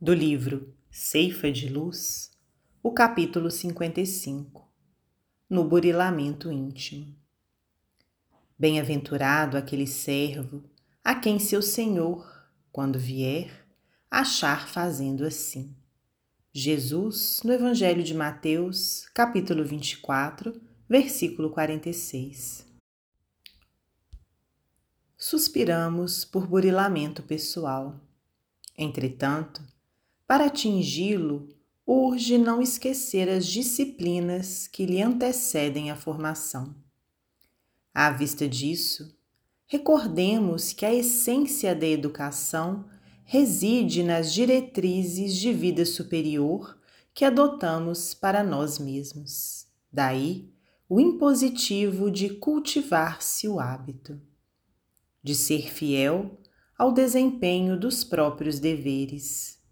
do livro Ceifa de Luz, o capítulo 55 No burilamento íntimo. Bem-aventurado aquele servo a quem seu senhor, quando vier, achar fazendo assim. Jesus, no Evangelho de Mateus, capítulo 24, versículo 46. Suspiramos por burilamento pessoal. Entretanto, para atingi-lo, urge não esquecer as disciplinas que lhe antecedem a formação. À vista disso, recordemos que a essência da educação reside nas diretrizes de vida superior que adotamos para nós mesmos. Daí, o impositivo de cultivar-se o hábito, de ser fiel ao desempenho dos próprios deveres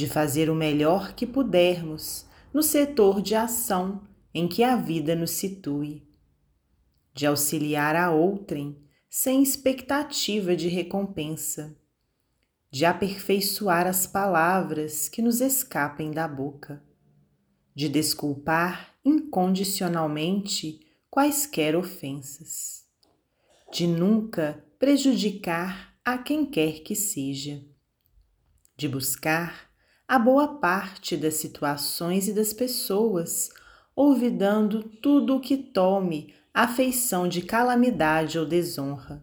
de fazer o melhor que pudermos no setor de ação em que a vida nos situe, de auxiliar a outrem sem expectativa de recompensa, de aperfeiçoar as palavras que nos escapem da boca, de desculpar incondicionalmente quaisquer ofensas, de nunca prejudicar a quem quer que seja, de buscar a boa parte das situações e das pessoas, olvidando tudo o que tome a feição de calamidade ou desonra,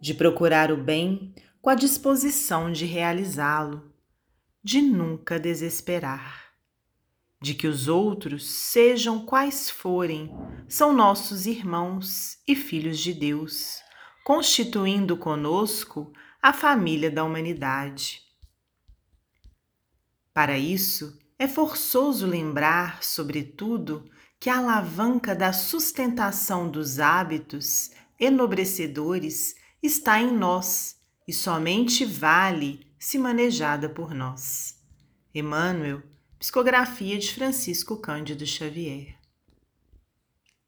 de procurar o bem com a disposição de realizá-lo, de nunca desesperar, de que os outros, sejam quais forem, são nossos irmãos e filhos de Deus, constituindo conosco a família da humanidade para isso, é forçoso lembrar, sobretudo, que a alavanca da sustentação dos hábitos enobrecedores está em nós e somente vale se manejada por nós. Emmanuel, Psicografia de Francisco Cândido Xavier.